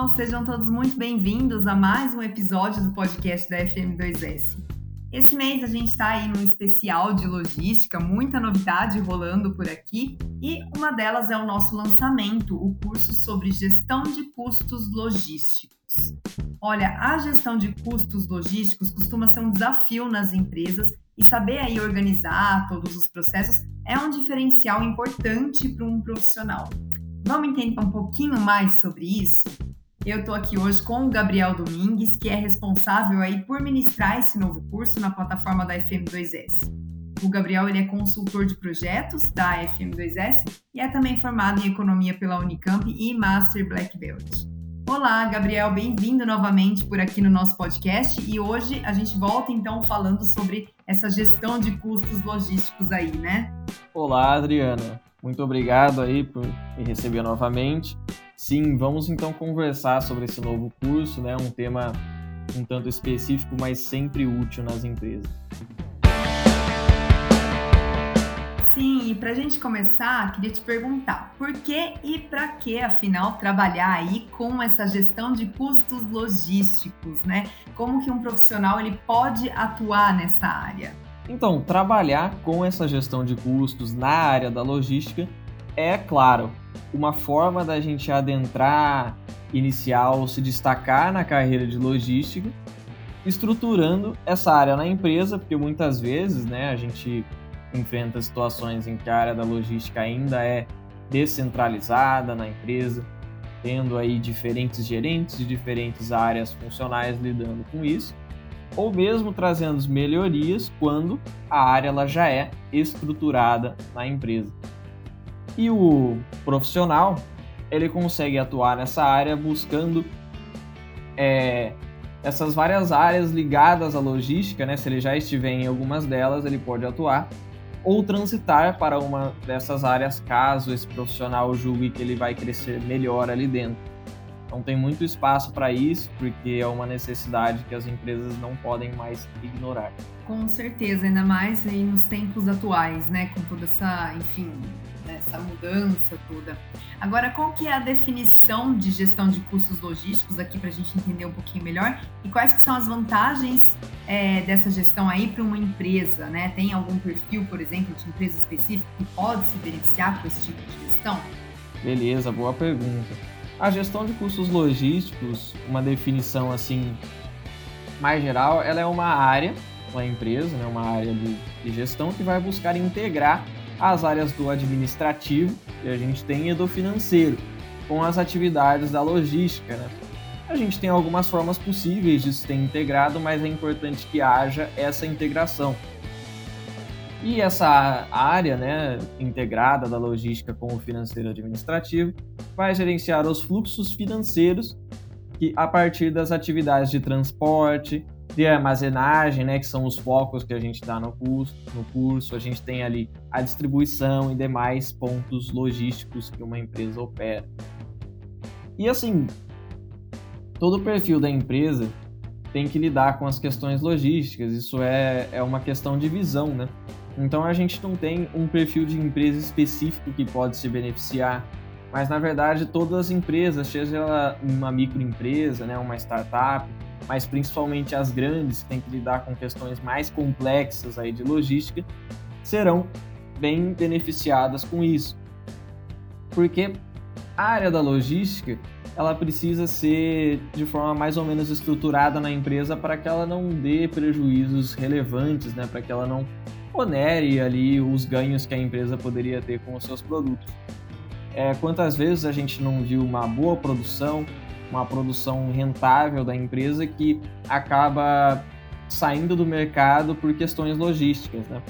pessoal, sejam todos muito bem-vindos a mais um episódio do podcast da FM2S. Esse mês a gente está aí num especial de logística, muita novidade rolando por aqui, e uma delas é o nosso lançamento, o curso sobre gestão de custos logísticos. Olha, a gestão de custos logísticos costuma ser um desafio nas empresas e saber aí organizar todos os processos é um diferencial importante para um profissional. Vamos entender um pouquinho mais sobre isso? Eu estou aqui hoje com o Gabriel Domingues, que é responsável aí por ministrar esse novo curso na plataforma da FM2S. O Gabriel ele é consultor de projetos da FM2S e é também formado em economia pela Unicamp e Master Black Belt. Olá, Gabriel, bem-vindo novamente por aqui no nosso podcast e hoje a gente volta então falando sobre essa gestão de custos logísticos aí, né? Olá, Adriana. Muito obrigado aí por me receber novamente. Sim, vamos então conversar sobre esse novo curso, né? Um tema um tanto específico, mas sempre útil nas empresas. Sim, e para a gente começar, queria te perguntar, por que e para que, afinal, trabalhar aí com essa gestão de custos logísticos, né? Como que um profissional ele pode atuar nessa área? Então, trabalhar com essa gestão de custos na área da logística é, claro, uma forma da gente adentrar, iniciar ou se destacar na carreira de logística, estruturando essa área na empresa, porque muitas vezes né, a gente enfrenta situações em que a área da logística ainda é descentralizada na empresa, tendo aí diferentes gerentes de diferentes áreas funcionais lidando com isso, ou mesmo trazendo melhorias quando a área ela já é estruturada na empresa. E o profissional ele consegue atuar nessa área buscando é, essas várias áreas ligadas à logística, né? Se ele já estiver em algumas delas, ele pode atuar ou transitar para uma dessas áreas caso esse profissional julgue que ele vai crescer melhor ali dentro. Então tem muito espaço para isso, porque é uma necessidade que as empresas não podem mais ignorar. Com certeza, ainda mais aí nos tempos atuais, né, com toda essa, enfim, essa mudança toda. Agora, qual que é a definição de gestão de custos logísticos aqui para a gente entender um pouquinho melhor? E quais que são as vantagens é, dessa gestão aí para uma empresa, né? Tem algum perfil, por exemplo, de empresa específica que pode se beneficiar com esse tipo de gestão? Beleza, boa pergunta. A gestão de custos logísticos, uma definição assim mais geral, ela é uma área, uma empresa, né, uma área de, de gestão que vai buscar integrar as áreas do administrativo que a gente tem e do financeiro com as atividades da logística. Né? A gente tem algumas formas possíveis de se ter integrado, mas é importante que haja essa integração. E essa área né, integrada da logística com o financeiro administrativo vai gerenciar os fluxos financeiros que, a partir das atividades de transporte, de armazenagem, né, que são os focos que a gente dá no curso, no curso, a gente tem ali a distribuição e demais pontos logísticos que uma empresa opera. E assim, todo o perfil da empresa tem que lidar com as questões logísticas, isso é, é uma questão de visão, né? Então a gente não tem um perfil de empresa específico que pode se beneficiar, mas na verdade todas as empresas, seja ela uma microempresa, né, uma startup, mas principalmente as grandes que têm que lidar com questões mais complexas aí de logística, serão bem beneficiadas com isso. Porque a área da logística, ela precisa ser de forma mais ou menos estruturada na empresa para que ela não dê prejuízos relevantes, né, para que ela não onere ali os ganhos que a empresa poderia ter com os seus produtos. É, quantas vezes a gente não viu uma boa produção, uma produção rentável da empresa que acaba saindo do mercado por questões logísticas, né?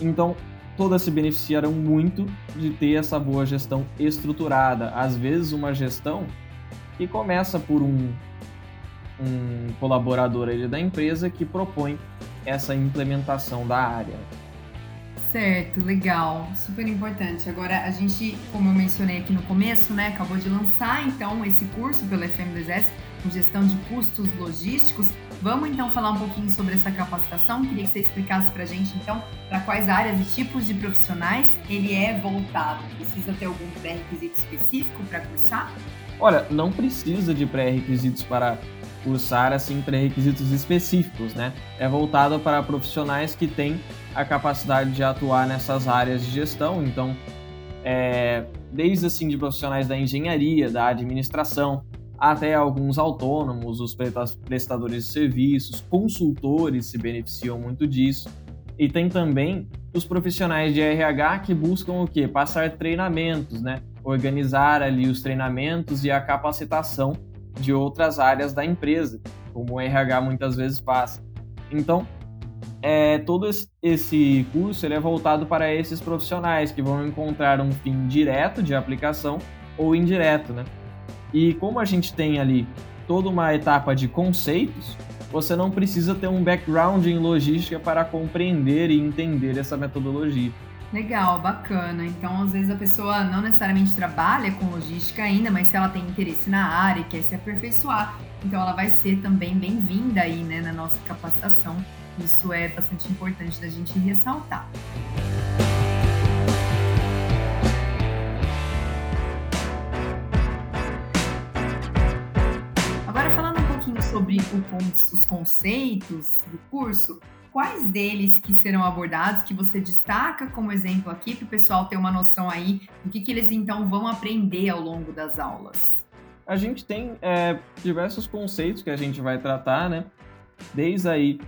Então, todas se beneficiarão muito de ter essa boa gestão estruturada. Às vezes, uma gestão que começa por um, um colaborador da empresa que propõe essa implementação da área. Certo, legal, super importante. Agora, a gente, como eu mencionei aqui no começo, né, acabou de lançar então esse curso pela FM2S com gestão de custos logísticos. Vamos então falar um pouquinho sobre essa capacitação. Queria que você explicasse para a gente então para quais áreas e tipos de profissionais ele é voltado. Precisa ter algum pré-requisito específico para cursar? Olha, não precisa de pré-requisitos para cursar assim pré-requisitos específicos, né? É voltado para profissionais que têm a capacidade de atuar nessas áreas de gestão, então é, desde assim de profissionais da engenharia, da administração, até alguns autônomos, os prestadores de serviços, consultores se beneficiam muito disso. E tem também os profissionais de RH que buscam o quê? Passar treinamentos, né? Organizar ali os treinamentos e a capacitação de outras áreas da empresa, como o RH muitas vezes passa. Então, é, todo esse curso ele é voltado para esses profissionais que vão encontrar um fim direto de aplicação ou indireto, né? E como a gente tem ali toda uma etapa de conceitos, você não precisa ter um background em logística para compreender e entender essa metodologia. Legal, bacana. Então, às vezes a pessoa não necessariamente trabalha com logística ainda, mas se ela tem interesse na área e quer se aperfeiçoar, então ela vai ser também bem-vinda aí, né, na nossa capacitação. Isso é bastante importante da gente ressaltar. Agora falando um pouquinho sobre os conceitos do curso, quais deles que serão abordados, que você destaca como exemplo aqui, para o pessoal ter uma noção aí do que, que eles então vão aprender ao longo das aulas? A gente tem é, diversos conceitos que a gente vai tratar, né? Desde aí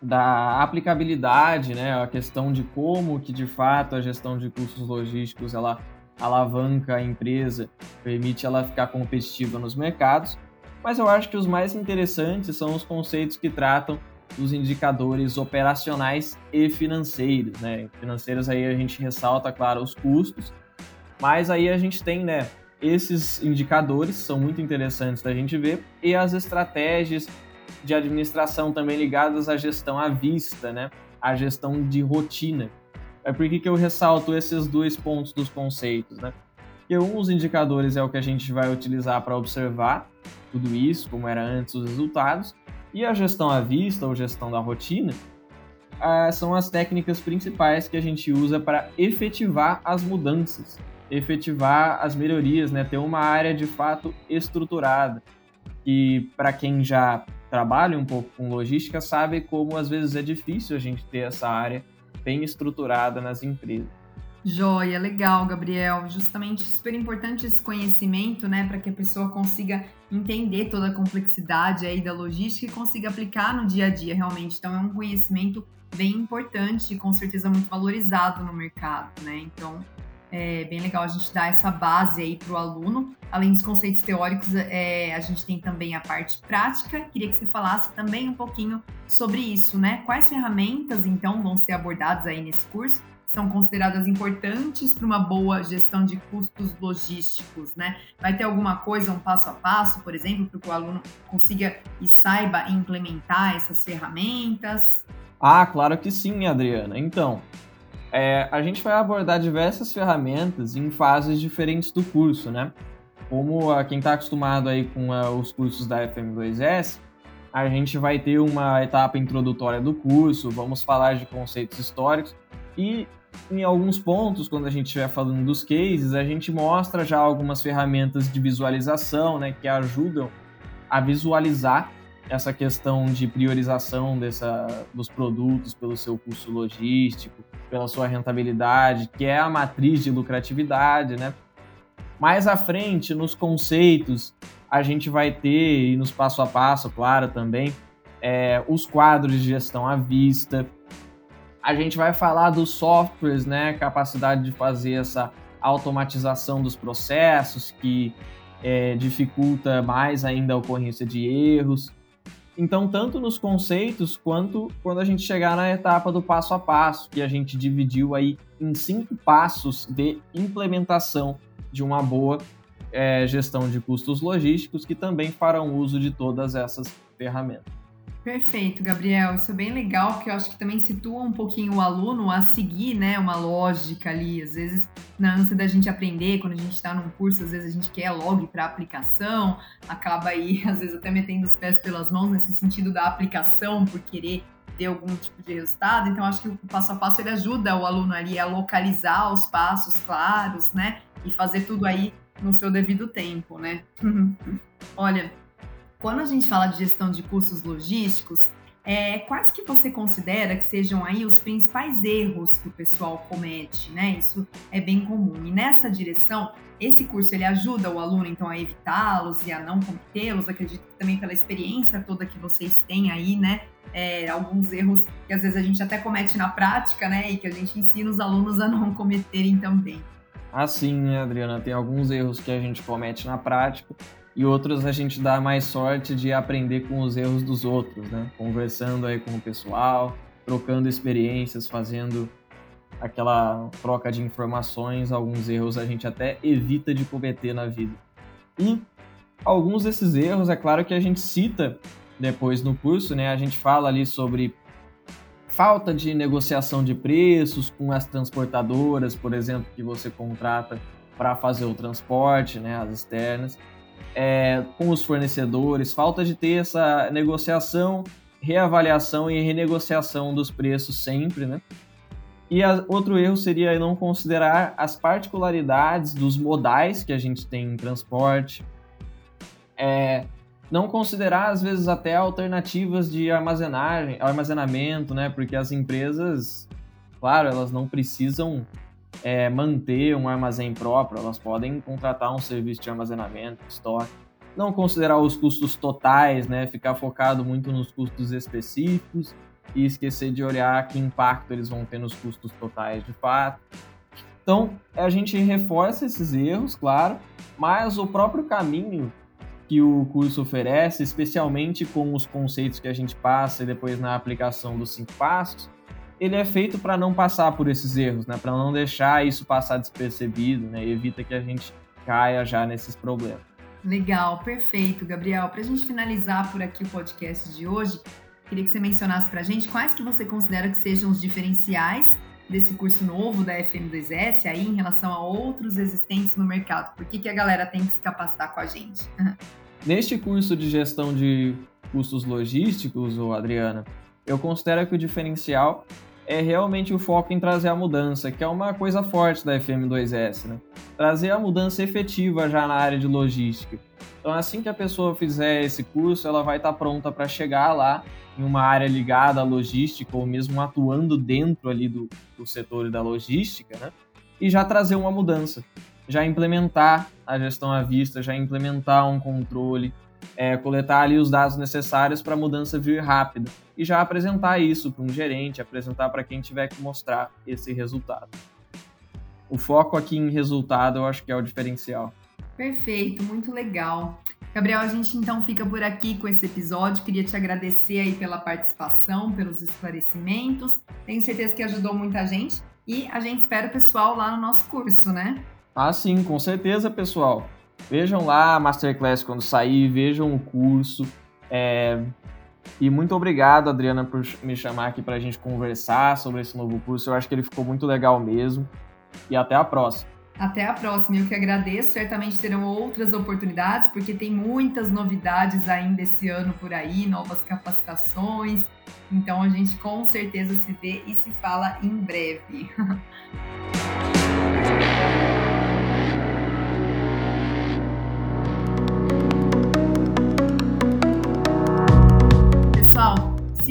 da aplicabilidade, né? A questão de como que de fato a gestão de custos logísticos ela alavanca a empresa, permite ela ficar competitiva nos mercados. Mas eu acho que os mais interessantes são os conceitos que tratam dos indicadores operacionais e financeiros, né? Financeiros aí a gente ressalta, claro, os custos, mas aí a gente tem, né, esses indicadores são muito interessantes da gente ver e as estratégias de administração também ligadas à gestão à vista, né? A gestão de rotina. É por que, que eu ressalto esses dois pontos dos conceitos, né? Porque um dos indicadores é o que a gente vai utilizar para observar tudo isso, como era antes os resultados, e a gestão à vista, ou gestão da rotina, ah, são as técnicas principais que a gente usa para efetivar as mudanças, efetivar as melhorias, né? ter uma área de fato estruturada. E para quem já trabalha um pouco com logística, sabe como às vezes é difícil a gente ter essa área bem estruturada nas empresas. Joia, legal, Gabriel. Justamente super importante esse conhecimento, né, para que a pessoa consiga entender toda a complexidade aí da logística e consiga aplicar no dia a dia, realmente. Então, é um conhecimento bem importante e com certeza muito valorizado no mercado, né? Então, é bem legal a gente dar essa base aí para o aluno. Além dos conceitos teóricos, é, a gente tem também a parte prática. Queria que você falasse também um pouquinho sobre isso, né? Quais ferramentas, então, vão ser abordadas aí nesse curso são consideradas importantes para uma boa gestão de custos logísticos, né? Vai ter alguma coisa, um passo a passo, por exemplo, para que o aluno consiga e saiba implementar essas ferramentas? Ah, claro que sim, Adriana. Então, é, a gente vai abordar diversas ferramentas em fases diferentes do curso, né? Como a, quem está acostumado aí com a, os cursos da FM2S, a gente vai ter uma etapa introdutória do curso, vamos falar de conceitos históricos e em alguns pontos, quando a gente estiver falando dos cases, a gente mostra já algumas ferramentas de visualização, né, que ajudam a visualizar essa questão de priorização dessa, dos produtos pelo seu custo logístico, pela sua rentabilidade, que é a matriz de lucratividade, né? Mais à frente, nos conceitos, a gente vai ter, e nos passo a passo, claro, também, é, os quadros de gestão à vista, a gente vai falar dos softwares, né? Capacidade de fazer essa automatização dos processos, que é, dificulta mais ainda a ocorrência de erros. Então, tanto nos conceitos quanto quando a gente chegar na etapa do passo a passo, que a gente dividiu aí em cinco passos de implementação de uma boa é, gestão de custos logísticos, que também farão uso de todas essas ferramentas. Perfeito, Gabriel. Isso é bem legal, porque eu acho que também situa um pouquinho o aluno a seguir, né, uma lógica ali. Às vezes, na ânsia da gente aprender, quando a gente está num curso, às vezes a gente quer logo ir para aplicação, acaba aí, às vezes, até metendo os pés pelas mãos nesse sentido da aplicação, por querer ter algum tipo de resultado. Então, acho que o passo a passo ele ajuda o aluno ali a localizar os passos claros, né, e fazer tudo aí no seu devido tempo, né? Olha, quando a gente fala de gestão de custos logísticos, é, quais que você considera que sejam aí os principais erros que o pessoal comete, né? Isso é bem comum. E nessa direção, esse curso ele ajuda o aluno então a evitá-los e a não cometê-los. Acredito que também pela experiência toda que vocês têm aí, né? É, alguns erros que às vezes a gente até comete na prática, né? E que a gente ensina os alunos a não cometerem também. Assim, né, Adriana? Tem alguns erros que a gente comete na prática e outros a gente dá mais sorte de aprender com os erros dos outros, né? Conversando aí com o pessoal, trocando experiências, fazendo aquela troca de informações, alguns erros a gente até evita de cometer na vida. E alguns desses erros, é claro que a gente cita depois no curso, né? A gente fala ali sobre falta de negociação de preços com as transportadoras, por exemplo, que você contrata para fazer o transporte, né, as externas é, com os fornecedores, falta de ter essa negociação, reavaliação e renegociação dos preços sempre, né? E a, outro erro seria não considerar as particularidades dos modais que a gente tem em transporte, é, não considerar às vezes até alternativas de armazenagem, armazenamento, né? Porque as empresas, claro, elas não precisam é, manter um armazém próprio, elas podem contratar um serviço de armazenamento, estoque. Não considerar os custos totais, né? Ficar focado muito nos custos específicos e esquecer de olhar que impacto eles vão ter nos custos totais de fato. Então, a gente reforça esses erros, claro, mas o próprio caminho que o curso oferece, especialmente com os conceitos que a gente passa e depois na aplicação dos cinco passos, ele é feito para não passar por esses erros, né? Para não deixar isso passar despercebido, né? E evita que a gente caia já nesses problemas. Legal, perfeito, Gabriel. Para a gente finalizar por aqui o podcast de hoje, queria que você mencionasse para a gente quais que você considera que sejam os diferenciais desse curso novo da FM2S aí em relação a outros existentes no mercado. Por que, que a galera tem que se capacitar com a gente? Neste curso de gestão de custos logísticos, Adriana, eu considero que o diferencial é realmente o foco em trazer a mudança, que é uma coisa forte da FM2S, né? Trazer a mudança efetiva já na área de logística. Então, assim que a pessoa fizer esse curso, ela vai estar pronta para chegar lá em uma área ligada à logística ou mesmo atuando dentro ali do, do setor da logística, né? E já trazer uma mudança, já implementar a gestão à vista, já implementar um controle, é, coletar ali os dados necessários para a mudança vir rápida e já apresentar isso para um gerente, apresentar para quem tiver que mostrar esse resultado. O foco aqui em resultado eu acho que é o diferencial. Perfeito, muito legal. Gabriel, a gente então fica por aqui com esse episódio. Queria te agradecer aí pela participação, pelos esclarecimentos. Tenho certeza que ajudou muita gente e a gente espera o pessoal lá no nosso curso, né? Ah, sim, com certeza, pessoal. Vejam lá a Masterclass quando sair, vejam o curso. É... E muito obrigado, Adriana, por me chamar aqui para a gente conversar sobre esse novo curso. Eu acho que ele ficou muito legal mesmo. E até a próxima. Até a próxima. Eu que agradeço. Certamente terão outras oportunidades, porque tem muitas novidades ainda esse ano por aí, novas capacitações. Então a gente com certeza se vê e se fala em breve.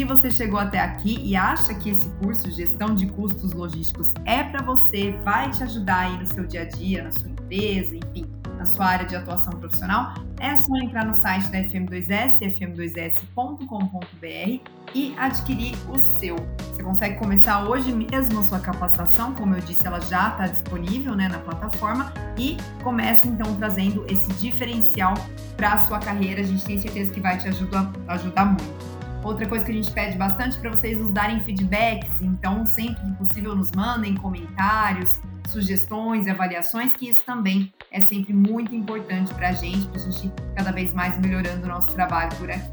Se você chegou até aqui e acha que esse curso Gestão de Custos Logísticos é para você, vai te ajudar aí no seu dia a dia, na sua empresa, enfim, na sua área de atuação profissional, é só entrar no site da FM2S, fm2s.com.br e adquirir o seu. Você consegue começar hoje mesmo a sua capacitação, como eu disse, ela já está disponível né, na plataforma e começa então trazendo esse diferencial para a sua carreira. A gente tem certeza que vai te ajudar, ajudar muito. Outra coisa que a gente pede bastante para vocês nos darem feedbacks, então sempre que possível nos mandem comentários, sugestões avaliações, que isso também é sempre muito importante para a gente, para a gente cada vez mais melhorando o nosso trabalho por aqui,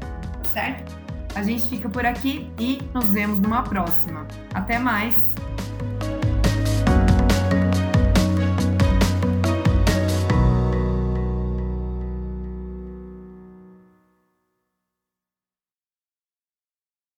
certo? A gente fica por aqui e nos vemos numa próxima. Até mais!